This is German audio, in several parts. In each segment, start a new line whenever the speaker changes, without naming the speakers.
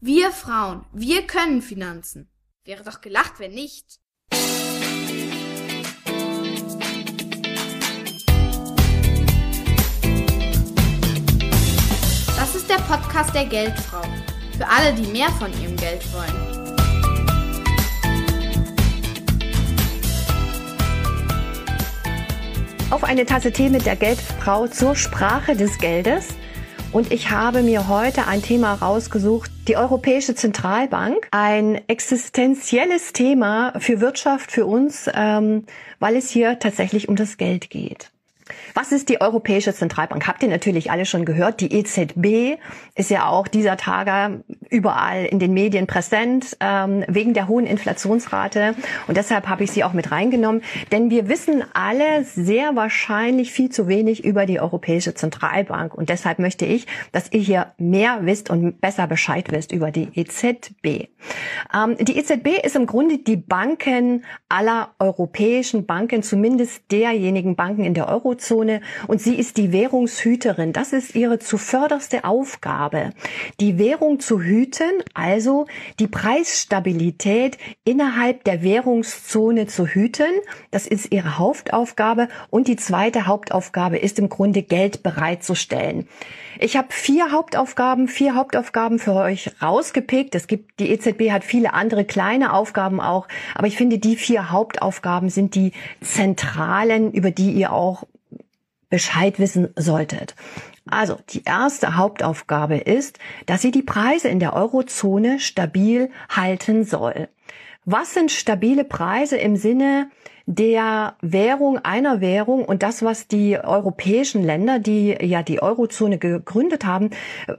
Wir Frauen, wir können Finanzen. Wäre doch gelacht, wenn nicht. Das ist der Podcast der Geldfrau. Für alle, die mehr von ihrem Geld wollen.
Auf eine Tasse Tee mit der Geldfrau zur Sprache des Geldes. Und ich habe mir heute ein Thema rausgesucht, die Europäische Zentralbank. Ein existenzielles Thema für Wirtschaft, für uns, ähm, weil es hier tatsächlich um das Geld geht. Was ist die Europäische Zentralbank? Habt ihr natürlich alle schon gehört. Die EZB ist ja auch dieser Tage überall in den Medien präsent, ähm, wegen der hohen Inflationsrate. Und deshalb habe ich sie auch mit reingenommen. Denn wir wissen alle sehr wahrscheinlich viel zu wenig über die Europäische Zentralbank. Und deshalb möchte ich, dass ihr hier mehr wisst und besser Bescheid wisst über die EZB. Ähm, die EZB ist im Grunde die Banken aller europäischen Banken, zumindest derjenigen Banken in der Eurozone. Und sie ist die Währungshüterin. Das ist ihre zuvörderste Aufgabe, die Währung zu hüten, also die Preisstabilität innerhalb der Währungszone zu hüten. Das ist ihre Hauptaufgabe. Und die zweite Hauptaufgabe ist im Grunde Geld bereitzustellen. Ich habe vier Hauptaufgaben, vier Hauptaufgaben für euch rausgepickt. Es gibt, die EZB hat viele andere kleine Aufgaben auch, aber ich finde, die vier Hauptaufgaben sind die zentralen, über die ihr auch Bescheid wissen solltet. Also die erste Hauptaufgabe ist, dass sie die Preise in der Eurozone stabil halten soll. Was sind stabile Preise im Sinne der Währung einer Währung und das, was die europäischen Länder, die ja die Eurozone gegründet haben,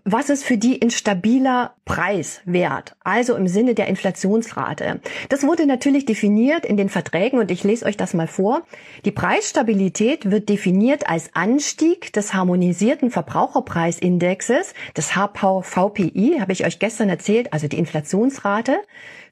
was ist für die ein stabiler Preiswert, also im Sinne der Inflationsrate. Das wurde natürlich definiert in den Verträgen und ich lese euch das mal vor. Die Preisstabilität wird definiert als Anstieg des harmonisierten Verbraucherpreisindexes, des HVPI, habe ich euch gestern erzählt, also die Inflationsrate,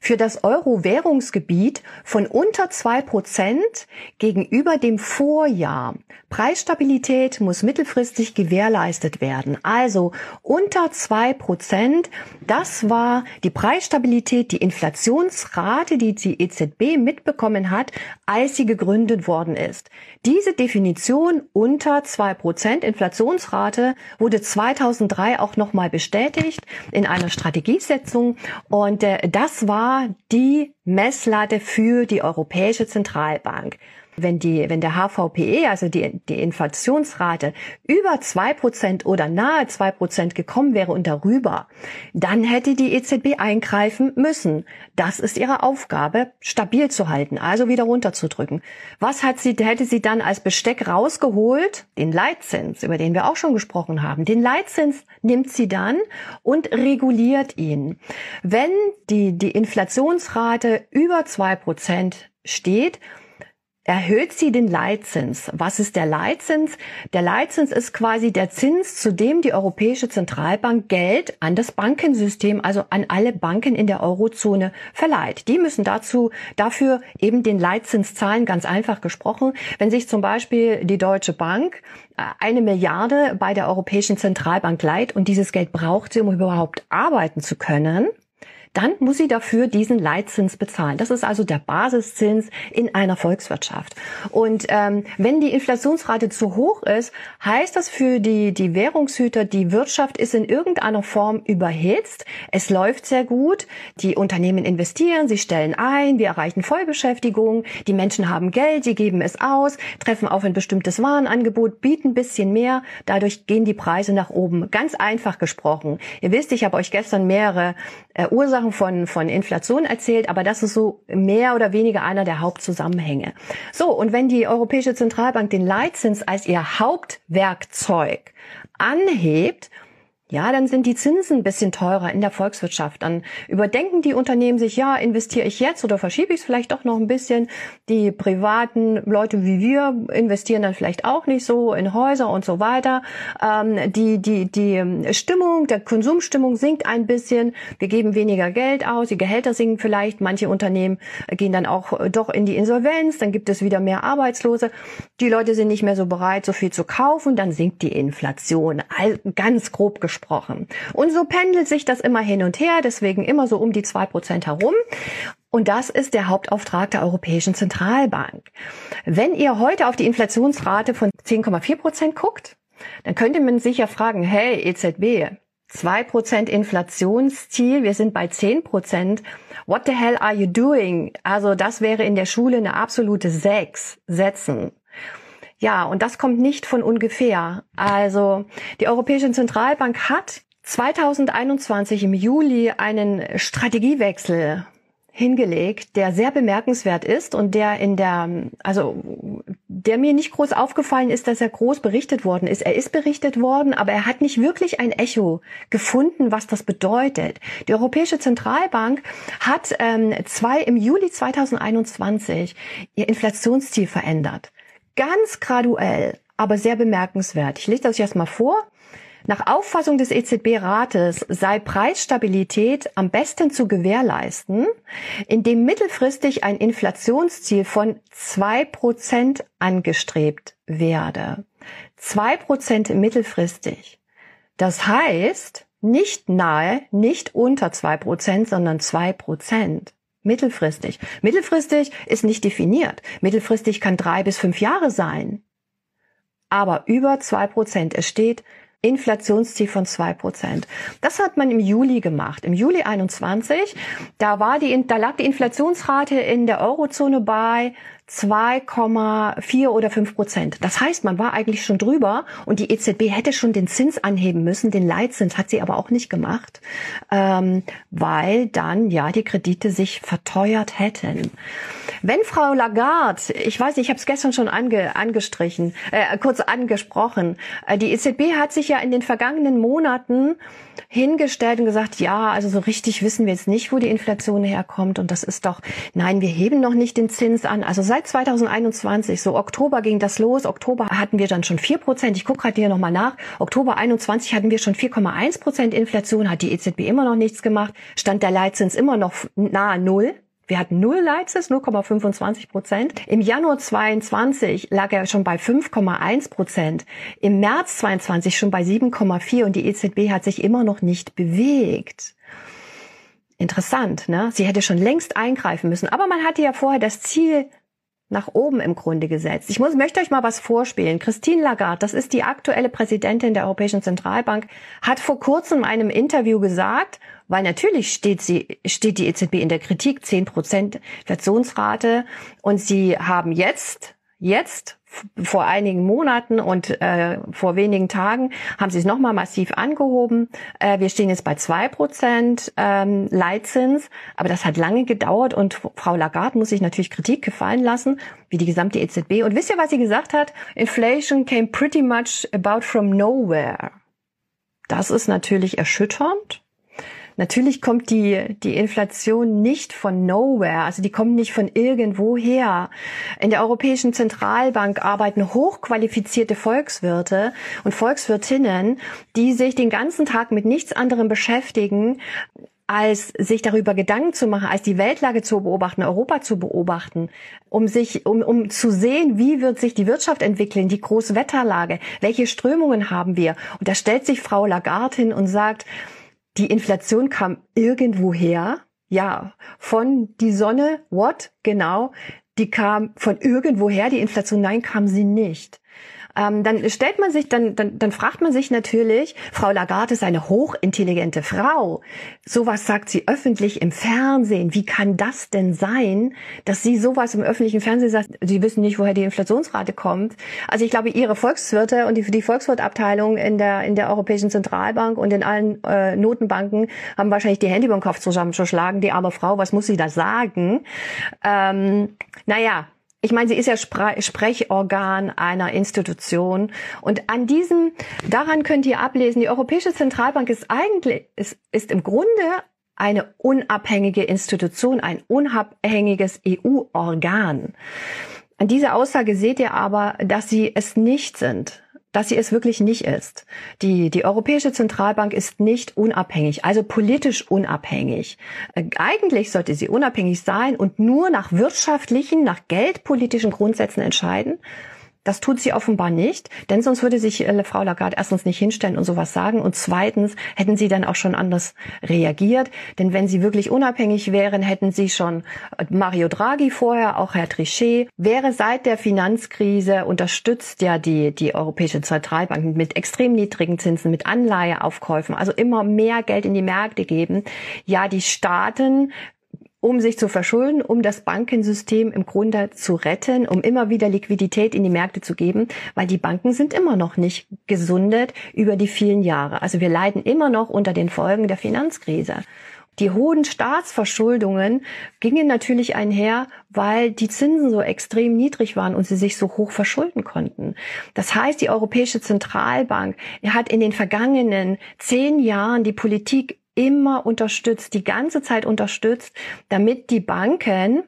für das Euro-Währungsgebiet von unter zwei Prozent gegenüber dem Vorjahr. Preisstabilität muss mittelfristig gewährleistet werden. Also unter zwei Prozent. Das war die Preisstabilität, die Inflationsrate, die die EZB mitbekommen hat, als sie gegründet worden ist. Diese Definition unter zwei Prozent Inflationsrate wurde 2003 auch nochmal bestätigt in einer Strategiesetzung und äh, das war die Messlatte für die Europäische Zentralbank wenn die, wenn der HVPE, also die, die Inflationsrate über zwei Prozent oder nahe zwei Prozent gekommen wäre und darüber, dann hätte die EZB eingreifen müssen. Das ist ihre Aufgabe, stabil zu halten, also wieder runterzudrücken. Was hat sie, hätte sie dann als Besteck rausgeholt? Den Leitzins, über den wir auch schon gesprochen haben. Den Leitzins nimmt sie dann und reguliert ihn. Wenn die, die Inflationsrate über zwei Prozent steht, erhöht sie den Leitzins. Was ist der Leitzins? Der Leitzins ist quasi der Zins, zu dem die Europäische Zentralbank Geld an das Bankensystem, also an alle Banken in der Eurozone verleiht. Die müssen dazu, dafür eben den Leitzins zahlen, ganz einfach gesprochen. Wenn sich zum Beispiel die Deutsche Bank äh, eine Milliarde bei der Europäischen Zentralbank leiht und dieses Geld braucht sie, um überhaupt arbeiten zu können, dann muss sie dafür diesen Leitzins bezahlen. Das ist also der Basiszins in einer Volkswirtschaft. Und ähm, wenn die Inflationsrate zu hoch ist, heißt das für die, die Währungshüter, die Wirtschaft ist in irgendeiner Form überhitzt. Es läuft sehr gut. Die Unternehmen investieren, sie stellen ein, wir erreichen Vollbeschäftigung, die Menschen haben Geld, sie geben es aus, treffen auf ein bestimmtes Warenangebot, bieten ein bisschen mehr. Dadurch gehen die Preise nach oben. Ganz einfach gesprochen. Ihr wisst, ich habe euch gestern mehrere äh, Ursachen Ursachen von, von Inflation erzählt, aber das ist so mehr oder weniger einer der Hauptzusammenhänge. So, und wenn die Europäische Zentralbank den Leitzins als ihr Hauptwerkzeug anhebt, ja, dann sind die Zinsen ein bisschen teurer in der Volkswirtschaft. Dann überdenken die Unternehmen sich, ja, investiere ich jetzt oder verschiebe ich es vielleicht doch noch ein bisschen. Die privaten Leute wie wir investieren dann vielleicht auch nicht so in Häuser und so weiter. Ähm, die, die, die Stimmung, der Konsumstimmung sinkt ein bisschen. Wir geben weniger Geld aus, die Gehälter sinken vielleicht. Manche Unternehmen gehen dann auch doch in die Insolvenz. Dann gibt es wieder mehr Arbeitslose. Die Leute sind nicht mehr so bereit, so viel zu kaufen. Dann sinkt die Inflation. All, ganz grob gesprochen versprochen. Und so pendelt sich das immer hin und her, deswegen immer so um die zwei Prozent herum. Und das ist der Hauptauftrag der Europäischen Zentralbank. Wenn ihr heute auf die Inflationsrate von 10,4 Prozent guckt, dann könnte man sich ja fragen, hey EZB, 2% Inflationsziel, wir sind bei 10%. What the hell are you doing? Also das wäre in der Schule eine absolute 6 Sätzen. Ja, und das kommt nicht von ungefähr. Also die Europäische Zentralbank hat 2021 im Juli einen Strategiewechsel hingelegt, der sehr bemerkenswert ist und der in der, also der mir nicht groß aufgefallen ist, dass er groß berichtet worden ist. Er ist berichtet worden, aber er hat nicht wirklich ein Echo gefunden, was das bedeutet. Die Europäische Zentralbank hat ähm, zwei im Juli 2021 ihr Inflationsziel verändert. Ganz graduell, aber sehr bemerkenswert. Ich lese das jetzt mal vor. Nach Auffassung des EZB-Rates sei Preisstabilität am besten zu gewährleisten, indem mittelfristig ein Inflationsziel von zwei Prozent angestrebt werde. Zwei Prozent mittelfristig. Das heißt, nicht nahe, nicht unter zwei Prozent, sondern zwei Prozent. Mittelfristig. Mittelfristig ist nicht definiert. Mittelfristig kann drei bis fünf Jahre sein. Aber über zwei Prozent. Es steht Inflationsziel von zwei Prozent. Das hat man im Juli gemacht. Im Juli 21, da war die, da lag die Inflationsrate in der Eurozone bei 2,4 oder 5 Prozent. Das heißt, man war eigentlich schon drüber und die EZB hätte schon den Zins anheben müssen, den Leitzins hat sie aber auch nicht gemacht, ähm, weil dann ja die Kredite sich verteuert hätten. Wenn Frau Lagarde, ich weiß nicht, ich habe es gestern schon ange, angestrichen, äh, kurz angesprochen, äh, die EZB hat sich ja in den vergangenen Monaten hingestellt und gesagt, ja, also so richtig wissen wir jetzt nicht, wo die Inflation herkommt und das ist doch, nein, wir heben noch nicht den Zins an. Also seit 2021, so Oktober ging das los, Oktober hatten wir dann schon vier Prozent. Ich gucke gerade hier nochmal nach. Oktober 21 hatten wir schon 4,1 Prozent Inflation, hat die EZB immer noch nichts gemacht, stand der Leitzins immer noch nahe Null. Wir hatten null Leitzins, 0,25 Prozent. Im Januar 22 lag er schon bei 5,1 Prozent. Im März 22 schon bei 7,4 und die EZB hat sich immer noch nicht bewegt. Interessant, ne? Sie hätte schon längst eingreifen müssen. Aber man hatte ja vorher das Ziel nach oben im Grunde gesetzt. Ich muss, möchte euch mal was vorspielen. Christine Lagarde, das ist die aktuelle Präsidentin der Europäischen Zentralbank, hat vor kurzem in einem Interview gesagt, weil natürlich steht sie, steht die EZB in der Kritik, 10 Prozent Inflationsrate. Und sie haben jetzt, jetzt vor einigen Monaten und äh, vor wenigen Tagen haben sie es nochmal massiv angehoben. Äh, wir stehen jetzt bei zwei Prozent ähm, Leitzins, aber das hat lange gedauert und Frau Lagarde muss sich natürlich Kritik gefallen lassen, wie die gesamte EZB. Und wisst ihr, was sie gesagt hat? Inflation came pretty much about from nowhere. Das ist natürlich erschütternd. Natürlich kommt die, die Inflation nicht von nowhere, also die kommt nicht von irgendwoher. In der Europäischen Zentralbank arbeiten hochqualifizierte Volkswirte und Volkswirtinnen, die sich den ganzen Tag mit nichts anderem beschäftigen, als sich darüber Gedanken zu machen, als die Weltlage zu beobachten, Europa zu beobachten, um sich, um, um zu sehen, wie wird sich die Wirtschaft entwickeln, die Großwetterlage, welche Strömungen haben wir. Und da stellt sich Frau Lagarde hin und sagt, die Inflation kam irgendwo her. Ja, von die Sonne, what? Genau. Die kam von irgendwoher, die Inflation, nein, kam sie nicht ähm, dann stellt man sich, dann, dann, dann fragt man sich natürlich, Frau Lagarde ist eine hochintelligente Frau. Sowas sagt sie öffentlich im Fernsehen. Wie kann das denn sein, dass sie sowas im öffentlichen Fernsehen sagt? Sie wissen nicht, woher die Inflationsrate kommt. Also ich glaube, ihre Volkswirte und die, die Volkswirtabteilung in der, in der Europäischen Zentralbank und in allen äh, Notenbanken haben wahrscheinlich die Hände über den Kopf zusammenzuschlagen. Die arme Frau, was muss sie da sagen? Ähm, naja, ich meine, sie ist ja Spre Sprechorgan einer Institution. Und an diesem, daran könnt ihr ablesen, die Europäische Zentralbank ist eigentlich, ist, ist im Grunde eine unabhängige Institution, ein unabhängiges EU-Organ. An dieser Aussage seht ihr aber, dass sie es nicht sind dass sie es wirklich nicht ist. Die, die Europäische Zentralbank ist nicht unabhängig, also politisch unabhängig. Äh, eigentlich sollte sie unabhängig sein und nur nach wirtschaftlichen, nach geldpolitischen Grundsätzen entscheiden. Das tut sie offenbar nicht, denn sonst würde sich äh, Frau Lagarde erstens nicht hinstellen und sowas sagen und zweitens hätten sie dann auch schon anders reagiert. Denn wenn sie wirklich unabhängig wären, hätten sie schon äh, Mario Draghi vorher, auch Herr Trichet, wäre seit der Finanzkrise unterstützt ja die, die Europäische Zentralbank mit extrem niedrigen Zinsen, mit Anleiheaufkäufen, also immer mehr Geld in die Märkte geben. Ja, die Staaten um sich zu verschulden, um das Bankensystem im Grunde zu retten, um immer wieder Liquidität in die Märkte zu geben, weil die Banken sind immer noch nicht gesundet über die vielen Jahre. Also wir leiden immer noch unter den Folgen der Finanzkrise. Die hohen Staatsverschuldungen gingen natürlich einher, weil die Zinsen so extrem niedrig waren und sie sich so hoch verschulden konnten. Das heißt, die Europäische Zentralbank hat in den vergangenen zehn Jahren die Politik immer unterstützt, die ganze Zeit unterstützt, damit die Banken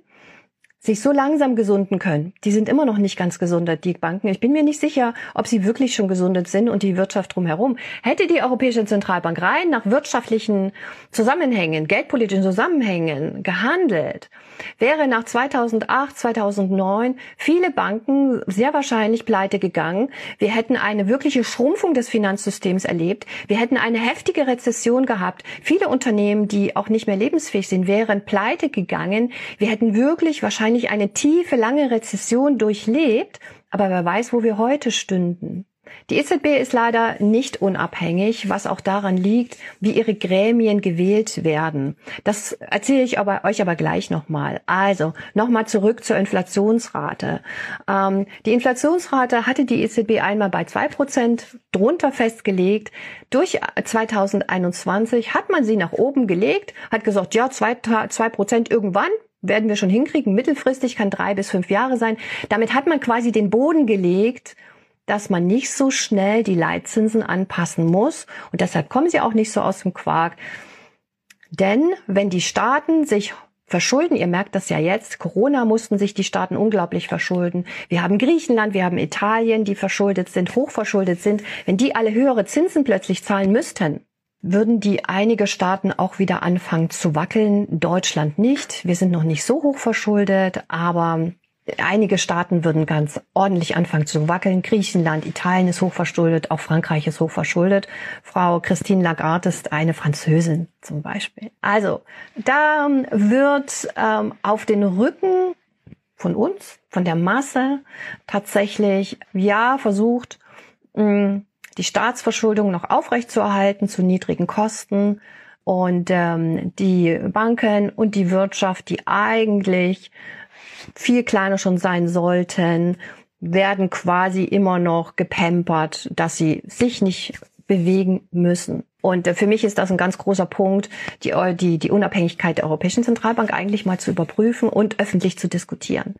sich so langsam gesunden können. Die sind immer noch nicht ganz gesundet, die Banken. Ich bin mir nicht sicher, ob sie wirklich schon gesundet sind und die Wirtschaft drumherum. Hätte die Europäische Zentralbank rein nach wirtschaftlichen Zusammenhängen, geldpolitischen Zusammenhängen gehandelt, wäre nach 2008, 2009 viele Banken sehr wahrscheinlich pleite gegangen. Wir hätten eine wirkliche Schrumpfung des Finanzsystems erlebt. Wir hätten eine heftige Rezession gehabt. Viele Unternehmen, die auch nicht mehr lebensfähig sind, wären pleite gegangen. Wir hätten wirklich wahrscheinlich wahrscheinlich eine tiefe, lange Rezession durchlebt, aber wer weiß, wo wir heute stünden. Die EZB ist leider nicht unabhängig, was auch daran liegt, wie ihre Gremien gewählt werden. Das erzähle ich aber, euch aber gleich nochmal. Also nochmal zurück zur Inflationsrate. Ähm, die Inflationsrate hatte die EZB einmal bei zwei Prozent drunter festgelegt. Durch 2021 hat man sie nach oben gelegt, hat gesagt, ja, zwei Prozent irgendwann werden wir schon hinkriegen. Mittelfristig kann drei bis fünf Jahre sein. Damit hat man quasi den Boden gelegt, dass man nicht so schnell die Leitzinsen anpassen muss. Und deshalb kommen sie auch nicht so aus dem Quark. Denn wenn die Staaten sich verschulden, ihr merkt das ja jetzt, Corona mussten sich die Staaten unglaublich verschulden. Wir haben Griechenland, wir haben Italien, die verschuldet sind, hochverschuldet sind. Wenn die alle höhere Zinsen plötzlich zahlen müssten, würden die einige Staaten auch wieder anfangen zu wackeln. Deutschland nicht. Wir sind noch nicht so hoch verschuldet, aber einige Staaten würden ganz ordentlich anfangen zu wackeln. Griechenland, Italien ist hochverschuldet, auch Frankreich ist hochverschuldet. Frau Christine Lagarde ist eine Französin zum Beispiel. Also, da wird ähm, auf den Rücken von uns, von der Masse tatsächlich, ja, versucht, mh, die Staatsverschuldung noch aufrechtzuerhalten zu niedrigen Kosten und ähm, die Banken und die Wirtschaft, die eigentlich viel kleiner schon sein sollten, werden quasi immer noch gepampert, dass sie sich nicht bewegen müssen. Und äh, für mich ist das ein ganz großer Punkt, die, die, die Unabhängigkeit der Europäischen Zentralbank eigentlich mal zu überprüfen und öffentlich zu diskutieren.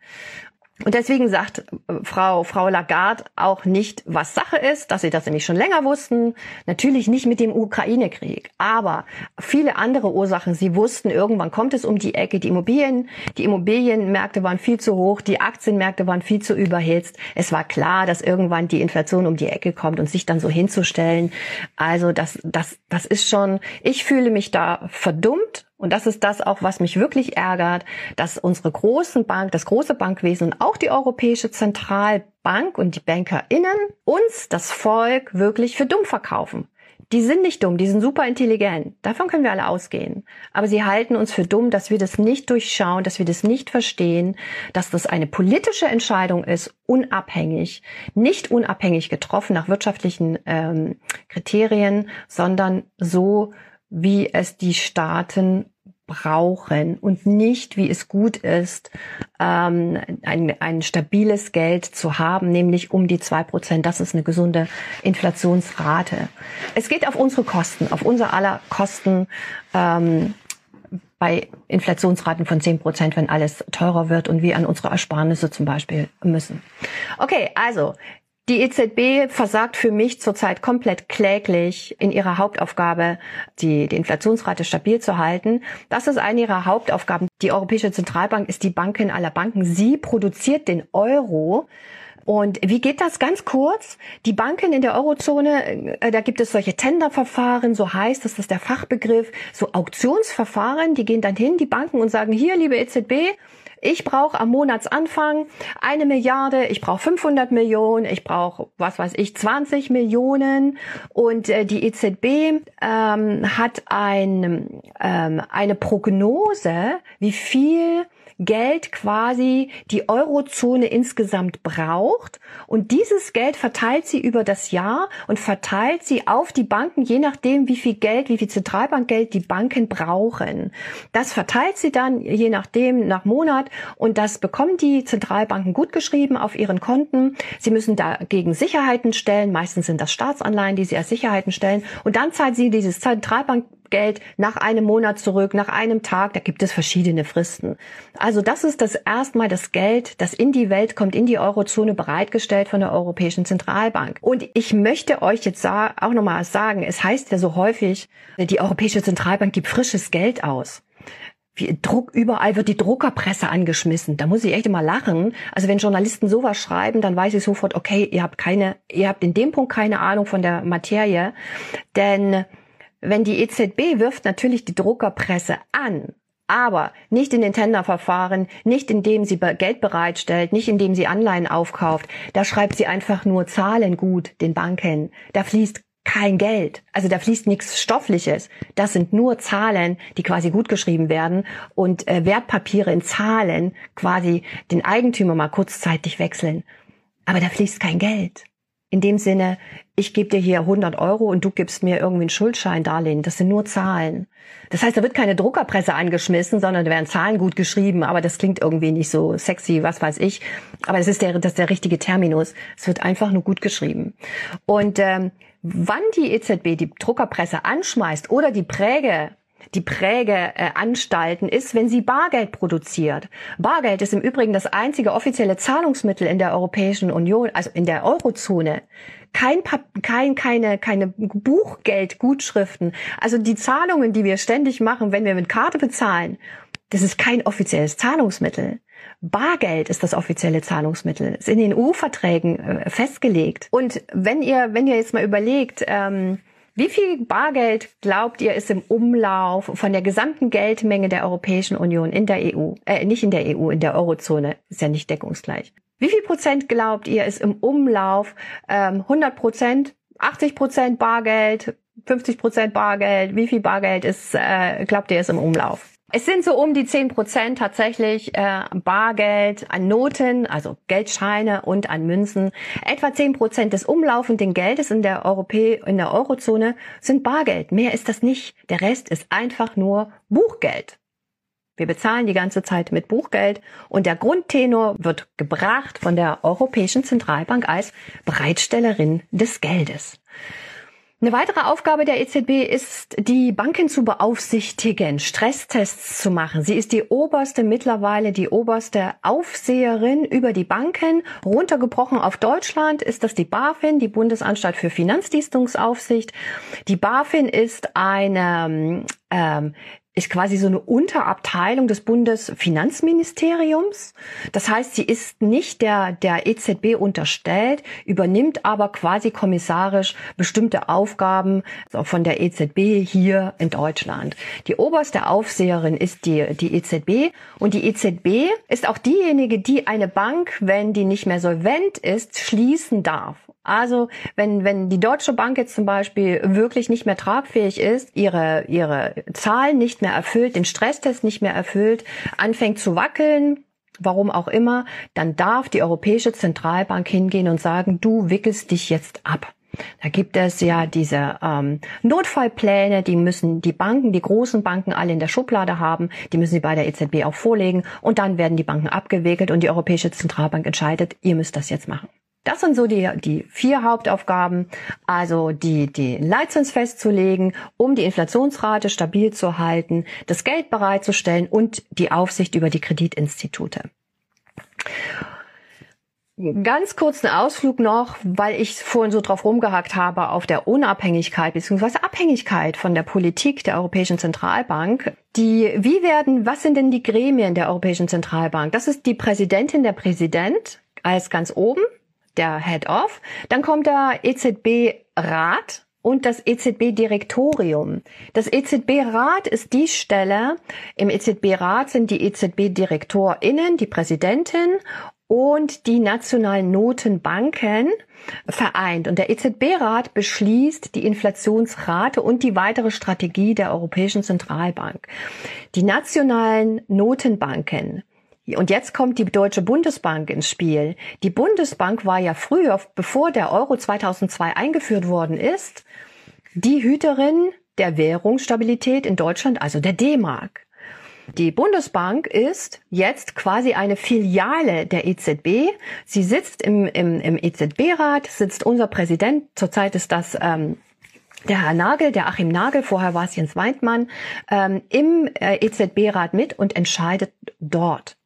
Und deswegen sagt äh, Frau, Frau Lagarde auch nicht, was Sache ist, dass sie das nämlich schon länger wussten. Natürlich nicht mit dem Ukraine-Krieg, aber viele andere Ursachen. Sie wussten, irgendwann kommt es um die Ecke. Die Immobilien, die Immobilienmärkte waren viel zu hoch, die Aktienmärkte waren viel zu überhitzt. Es war klar, dass irgendwann die Inflation um die Ecke kommt und sich dann so hinzustellen. Also das, das, das ist schon, ich fühle mich da verdummt und das ist das auch, was mich wirklich ärgert, dass unsere großen Bank, das große Bankwesen und auch die Europäische Zentralbank und die BankerInnen uns, das Volk, wirklich für dumm verkaufen. Die sind nicht dumm, die sind super intelligent. Davon können wir alle ausgehen. Aber sie halten uns für dumm, dass wir das nicht durchschauen, dass wir das nicht verstehen, dass das eine politische Entscheidung ist, unabhängig, nicht unabhängig getroffen nach wirtschaftlichen ähm, Kriterien, sondern so, wie es die Staaten brauchen und nicht, wie es gut ist, ähm, ein, ein stabiles Geld zu haben, nämlich um die zwei Prozent. Das ist eine gesunde Inflationsrate. Es geht auf unsere Kosten, auf unser aller Kosten. Ähm, bei Inflationsraten von zehn Prozent, wenn alles teurer wird und wir an unsere Ersparnisse zum Beispiel müssen. Okay, also die EZB versagt für mich zurzeit komplett kläglich in ihrer Hauptaufgabe, die, die Inflationsrate stabil zu halten. Das ist eine ihrer Hauptaufgaben. Die Europäische Zentralbank ist die Bankin aller Banken. Sie produziert den Euro. Und wie geht das ganz kurz? Die Banken in der Eurozone, äh, da gibt es solche Tenderverfahren, so heißt das, das ist der Fachbegriff, so Auktionsverfahren, die gehen dann hin, die Banken und sagen, hier, liebe EZB, ich brauche am Monatsanfang eine Milliarde, ich brauche 500 Millionen, ich brauche, was weiß ich, 20 Millionen. Und äh, die EZB ähm, hat ein, ähm, eine Prognose, wie viel Geld quasi die Eurozone insgesamt braucht. Und dieses Geld verteilt sie über das Jahr und verteilt sie auf die Banken, je nachdem, wie viel Geld, wie viel Zentralbankgeld die Banken brauchen. Das verteilt sie dann, je nachdem, nach Monat. Und das bekommen die Zentralbanken gut geschrieben auf ihren Konten. Sie müssen dagegen Sicherheiten stellen. Meistens sind das Staatsanleihen, die sie als Sicherheiten stellen. Und dann zahlt sie dieses Zentralbank Geld nach einem Monat zurück, nach einem Tag. Da gibt es verschiedene Fristen. Also das ist das erstmal das Geld, das in die Welt kommt, in die Eurozone bereitgestellt von der Europäischen Zentralbank. Und ich möchte euch jetzt auch nochmal sagen, es heißt ja so häufig, die Europäische Zentralbank gibt frisches Geld aus. Wie Druck, überall wird die Druckerpresse angeschmissen. Da muss ich echt immer lachen. Also wenn Journalisten sowas schreiben, dann weiß ich sofort, okay, ihr habt keine, ihr habt in dem Punkt keine Ahnung von der Materie. Denn wenn die EZB wirft natürlich die Druckerpresse an, aber nicht in den Tenderverfahren, nicht indem sie Geld bereitstellt, nicht indem sie Anleihen aufkauft. Da schreibt sie einfach nur Zahlen gut den Banken. Da fließt kein Geld. Also da fließt nichts Stoffliches. Das sind nur Zahlen, die quasi gut geschrieben werden und äh, Wertpapiere in Zahlen quasi den Eigentümer mal kurzzeitig wechseln. Aber da fließt kein Geld. In dem Sinne, ich gebe dir hier 100 Euro und du gibst mir irgendwie einen Schuldschein Darlehen. Das sind nur Zahlen. Das heißt, da wird keine Druckerpresse angeschmissen, sondern da werden Zahlen gut geschrieben, aber das klingt irgendwie nicht so sexy, was weiß ich. Aber das ist der, das ist der richtige Terminus. Es wird einfach nur gut geschrieben. Und ähm, wann die EZB die Druckerpresse anschmeißt oder die Präge die Prägeanstalten äh, ist, wenn sie Bargeld produziert. Bargeld ist im Übrigen das einzige offizielle Zahlungsmittel in der Europäischen Union, also in der Eurozone. Kein, kein, keine, keine Buchgeldgutschriften. Also die Zahlungen, die wir ständig machen, wenn wir mit Karte bezahlen, das ist kein offizielles Zahlungsmittel. Bargeld ist das offizielle Zahlungsmittel, ist in den EU-Verträgen äh, festgelegt. Und wenn ihr, wenn ihr jetzt mal überlegt, ähm, wie viel Bargeld glaubt ihr ist im Umlauf von der gesamten Geldmenge der Europäischen Union in der EU? Äh, nicht in der EU, in der Eurozone, ist ja nicht deckungsgleich. Wie viel Prozent glaubt ihr ist im Umlauf? Ähm, 100 Prozent, 80 Prozent Bargeld, 50 Prozent Bargeld? Wie viel Bargeld ist, äh, glaubt ihr ist im Umlauf? Es sind so um die 10 Prozent tatsächlich äh, Bargeld an Noten, also Geldscheine und an Münzen. Etwa 10 Prozent des umlaufenden Geldes in der, Europä in der Eurozone sind Bargeld. Mehr ist das nicht. Der Rest ist einfach nur Buchgeld. Wir bezahlen die ganze Zeit mit Buchgeld und der Grundtenor wird gebracht von der Europäischen Zentralbank als Bereitstellerin des Geldes. Eine weitere Aufgabe der EZB ist, die Banken zu beaufsichtigen, Stresstests zu machen. Sie ist die oberste, mittlerweile die oberste Aufseherin über die Banken. Runtergebrochen auf Deutschland ist das die BaFin, die Bundesanstalt für Finanzdienstungsaufsicht. Die BaFin ist eine ähm, ist quasi so eine Unterabteilung des Bundesfinanzministeriums. Das heißt, sie ist nicht der, der EZB unterstellt, übernimmt aber quasi kommissarisch bestimmte Aufgaben von der EZB hier in Deutschland. Die oberste Aufseherin ist die, die EZB und die EZB ist auch diejenige, die eine Bank, wenn die nicht mehr solvent ist, schließen darf. Also wenn, wenn die Deutsche Bank jetzt zum Beispiel wirklich nicht mehr tragfähig ist, ihre, ihre Zahlen nicht mehr erfüllt, den Stresstest nicht mehr erfüllt, anfängt zu wackeln, warum auch immer, dann darf die Europäische Zentralbank hingehen und sagen, du wickelst dich jetzt ab. Da gibt es ja diese ähm, Notfallpläne, die müssen die Banken, die großen Banken alle in der Schublade haben, die müssen sie bei der EZB auch vorlegen und dann werden die Banken abgewickelt und die Europäische Zentralbank entscheidet, ihr müsst das jetzt machen. Das sind so die, die vier Hauptaufgaben, also die, die Leitzins festzulegen, um die Inflationsrate stabil zu halten, das Geld bereitzustellen und die Aufsicht über die Kreditinstitute. Ganz kurzen Ausflug noch, weil ich vorhin so drauf rumgehackt habe auf der Unabhängigkeit bzw. Abhängigkeit von der Politik der Europäischen Zentralbank. Die, wie werden, was sind denn die Gremien der Europäischen Zentralbank? Das ist die Präsidentin, der Präsident als ganz oben der Head of. Dann kommt der EZB-Rat, und das EZB-Direktorium. Das EZB-Rat ist die Stelle, im EZB-Rat sind die EZB-DirektorInnen, die Präsidentin und die nationalen Notenbanken vereint. Und der EZB-Rat beschließt die Inflationsrate und die weitere Strategie der Europäischen Zentralbank. Die nationalen Notenbanken und jetzt kommt die Deutsche Bundesbank ins Spiel. Die Bundesbank war ja früher, bevor der Euro 2002 eingeführt worden ist, die Hüterin der Währungsstabilität in Deutschland, also der D-Mark. Die Bundesbank ist jetzt quasi eine Filiale der EZB. Sie sitzt im, im, im EZB-Rat, sitzt unser Präsident, zurzeit ist das ähm, der Herr Nagel, der Achim Nagel, vorher war es Jens Weidmann, ähm, im äh, EZB-Rat mit und entscheidet dort.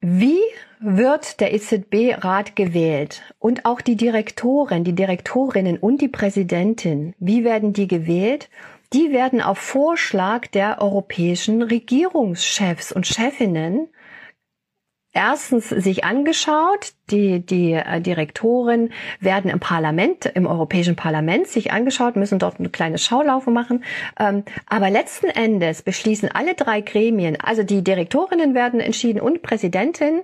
Wie wird der EZB-Rat gewählt und auch die Direktoren, die Direktorinnen und die Präsidentin, wie werden die gewählt? Die werden auf Vorschlag der europäischen Regierungschefs und Chefinnen erstens sich angeschaut. Die, die äh, Direktoren werden im Parlament, im Europäischen Parlament sich angeschaut, müssen dort eine kleine Schaulaufe machen. Ähm, aber letzten Endes beschließen alle drei Gremien, also die Direktorinnen werden entschieden und Präsidentin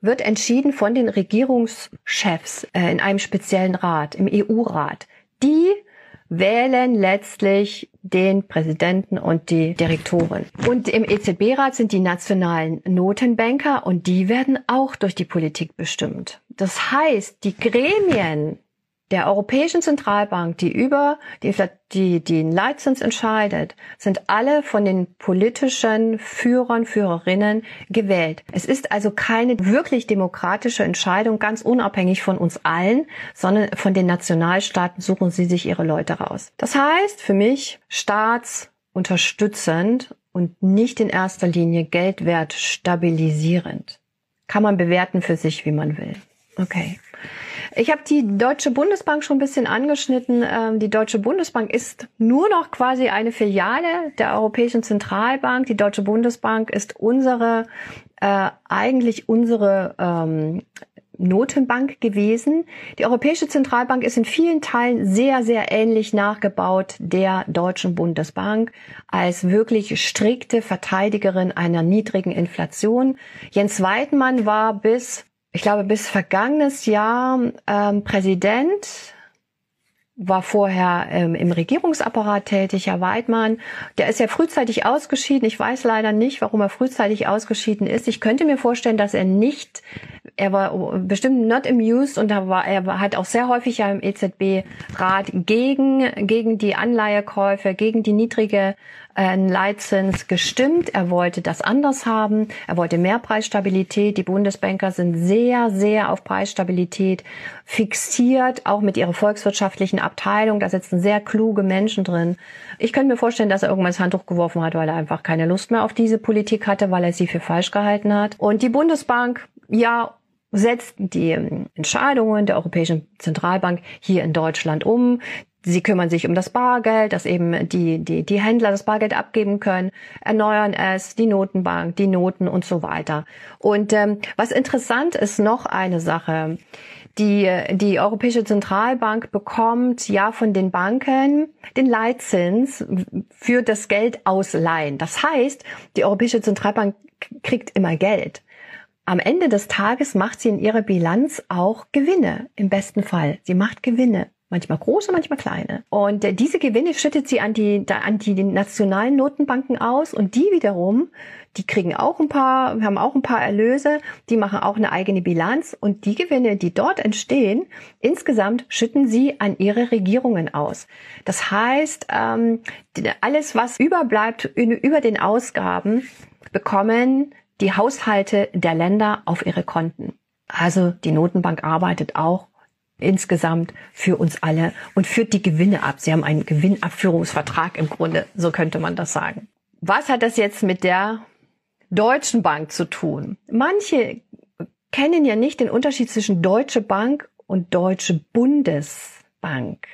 wird entschieden von den Regierungschefs äh, in einem speziellen Rat, im EU-Rat. Die wählen letztlich den Präsidenten und die Direktoren. Und im EZB-Rat sind die nationalen Notenbanker und die werden auch durch die Politik bestimmt. Das heißt, die Gremien der Europäischen Zentralbank, die über die, die, den Leitzins entscheidet, sind alle von den politischen Führern, Führerinnen gewählt. Es ist also keine wirklich demokratische Entscheidung, ganz unabhängig von uns allen, sondern von den Nationalstaaten suchen sie sich ihre Leute raus. Das heißt für mich staatsunterstützend und nicht in erster Linie Geldwert stabilisierend. Kann man bewerten für sich, wie man will. Okay. Ich habe die Deutsche Bundesbank schon ein bisschen angeschnitten. Ähm, die Deutsche Bundesbank ist nur noch quasi eine Filiale der Europäischen Zentralbank. Die Deutsche Bundesbank ist unsere, äh, eigentlich unsere ähm, Notenbank gewesen. Die Europäische Zentralbank ist in vielen Teilen sehr, sehr ähnlich nachgebaut der Deutschen Bundesbank als wirklich strikte Verteidigerin einer niedrigen Inflation. Jens Weidmann war bis ich glaube, bis vergangenes Jahr ähm, Präsident, war vorher ähm, im Regierungsapparat tätig, Herr Weidmann. Der ist ja frühzeitig ausgeschieden. Ich weiß leider nicht, warum er frühzeitig ausgeschieden ist. Ich könnte mir vorstellen, dass er nicht, er war bestimmt not amused und er, war, er hat auch sehr häufig ja im EZB-Rat gegen, gegen die Anleihekäufe, gegen die niedrige äh, Leitzins gestimmt. Er wollte das anders haben. Er wollte mehr Preisstabilität. Die Bundesbanker sind sehr, sehr auf Preisstabilität fixiert, auch mit ihrer volkswirtschaftlichen Abteilung. Da sitzen sehr kluge Menschen drin. Ich könnte mir vorstellen, dass er irgendwann das Handtuch geworfen hat, weil er einfach keine Lust mehr auf diese Politik hatte, weil er sie für falsch gehalten hat. Und die Bundesbank, ja, setzt die Entscheidungen der Europäischen Zentralbank hier in Deutschland um. Sie kümmern sich um das Bargeld, dass eben die, die, die Händler das Bargeld abgeben können, erneuern es, die Notenbank, die Noten und so weiter. Und ähm, was interessant ist, noch eine Sache. Die, die Europäische Zentralbank bekommt ja von den Banken den Leitzins für das Geld ausleihen. Das heißt, die Europäische Zentralbank kriegt immer Geld. Am Ende des Tages macht sie in ihrer Bilanz auch Gewinne, im besten Fall. Sie macht Gewinne manchmal große, manchmal kleine. Und äh, diese Gewinne schüttet sie an die, an die nationalen Notenbanken aus und die wiederum, die kriegen auch ein paar, haben auch ein paar Erlöse, die machen auch eine eigene Bilanz und die Gewinne, die dort entstehen, insgesamt schütten sie an ihre Regierungen aus. Das heißt, ähm, alles, was überbleibt über den Ausgaben, bekommen die Haushalte der Länder auf ihre Konten. Also die Notenbank arbeitet auch insgesamt für uns alle und führt die Gewinne ab. Sie haben einen Gewinnabführungsvertrag im Grunde, so könnte man das sagen. Was hat das jetzt mit der Deutschen Bank zu tun? Manche kennen ja nicht den Unterschied zwischen Deutsche Bank und Deutsche Bundesbank.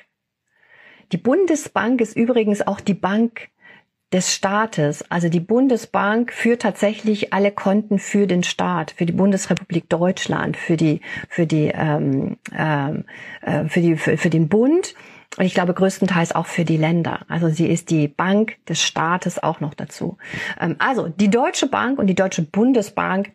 Die Bundesbank ist übrigens auch die Bank des Staates. Also die Bundesbank führt tatsächlich alle Konten für den Staat, für die Bundesrepublik Deutschland, für die, für die, ähm, ähm, äh, für die, für, für den Bund. Und ich glaube größtenteils auch für die Länder. Also sie ist die Bank des Staates auch noch dazu. Ähm, also die Deutsche Bank und die Deutsche Bundesbank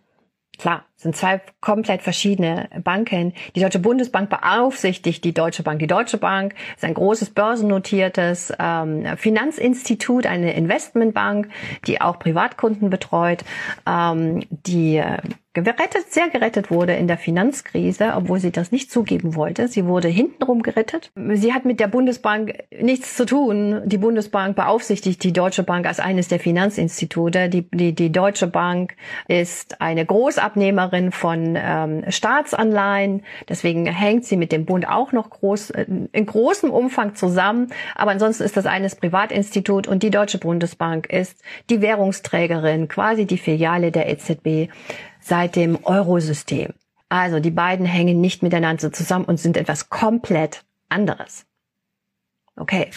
Klar, sind zwei komplett verschiedene Banken. Die Deutsche Bundesbank beaufsichtigt die Deutsche Bank. Die Deutsche Bank ist ein großes börsennotiertes ähm, Finanzinstitut, eine Investmentbank, die auch Privatkunden betreut, ähm, die äh, gerettet, sehr gerettet wurde in der Finanzkrise, obwohl sie das nicht zugeben wollte. Sie wurde hintenrum gerettet. Sie hat mit der Bundesbank nichts zu tun. Die Bundesbank beaufsichtigt die Deutsche Bank als eines der Finanzinstitute. Die, die, die Deutsche Bank ist eine Großabnehmerin von ähm, Staatsanleihen. Deswegen hängt sie mit dem Bund auch noch groß, äh, in großem Umfang zusammen. Aber ansonsten ist das eines Privatinstitut und die Deutsche Bundesbank ist die Währungsträgerin, quasi die Filiale der EZB seit dem Eurosystem. Also die beiden hängen nicht miteinander zusammen und sind etwas komplett anderes. Okay.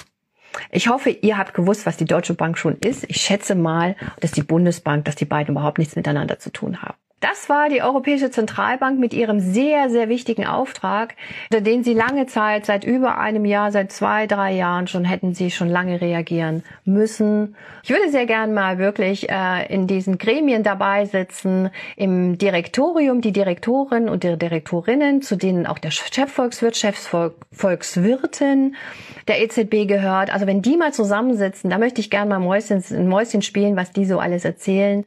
Ich hoffe, ihr habt gewusst, was die Deutsche Bank schon ist. Ich schätze mal, dass die Bundesbank, dass die beiden überhaupt nichts miteinander zu tun haben. Das war die Europäische Zentralbank mit ihrem sehr, sehr wichtigen Auftrag, unter den sie lange Zeit, seit über einem Jahr, seit zwei, drei Jahren schon hätten sie schon lange reagieren müssen. Ich würde sehr gern mal wirklich äh, in diesen Gremien dabei sitzen, im Direktorium, die Direktoren und die Direktorinnen, zu denen auch der Chefvolkswirt, Chefvolkswirtin der EZB gehört. Also wenn die mal zusammensitzen, da möchte ich gern mal Mäuschen, Mäuschen spielen, was die so alles erzählen.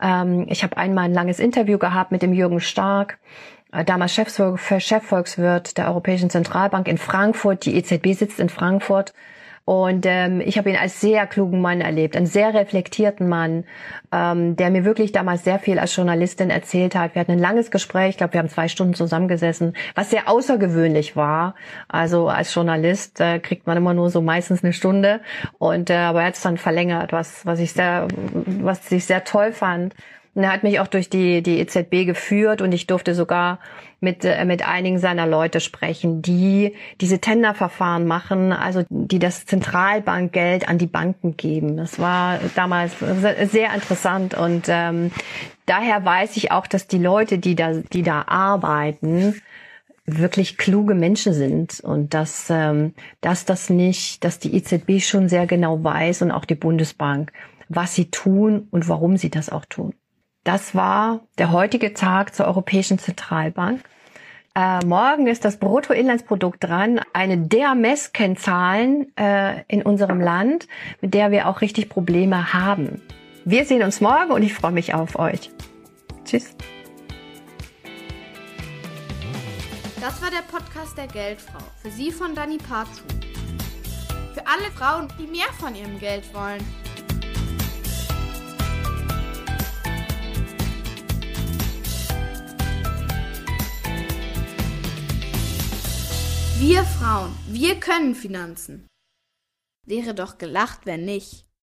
Ähm, ich habe einmal ein langes Interview gehabt mit dem Jürgen Stark, äh, damals Chefvolkswirt der Europäischen Zentralbank in Frankfurt. Die EZB sitzt in Frankfurt. Und ähm, ich habe ihn als sehr klugen Mann erlebt, einen sehr reflektierten Mann, ähm, der mir wirklich damals sehr viel als Journalistin erzählt hat. Wir hatten ein langes Gespräch, ich glaube, wir haben zwei Stunden zusammengesessen, was sehr außergewöhnlich war. Also als Journalist äh, kriegt man immer nur so meistens eine Stunde. Und äh, aber er hat es dann verlängert, was, was ich sehr, was ich sehr toll fand. Und er hat mich auch durch die, die EZB geführt und ich durfte sogar mit, äh, mit einigen seiner Leute sprechen, die diese Tenderverfahren machen, also die das Zentralbankgeld an die Banken geben. Das war damals sehr interessant und ähm, daher weiß ich auch, dass die Leute, die da, die da arbeiten, wirklich kluge Menschen sind und dass, ähm, dass das nicht, dass die EZB schon sehr genau weiß und auch die Bundesbank, was sie tun und warum sie das auch tun. Das war der heutige Tag zur Europäischen Zentralbank. Äh, morgen ist das Bruttoinlandsprodukt dran, eine der Messkennzahlen äh, in unserem Land, mit der wir auch richtig Probleme haben. Wir sehen uns morgen und ich freue mich auf euch. Tschüss.
Das war der Podcast der Geldfrau. Für Sie von Dani Parzu. Für alle Frauen, die mehr von ihrem Geld wollen. Wir Frauen, wir können Finanzen. Wäre doch gelacht, wenn nicht.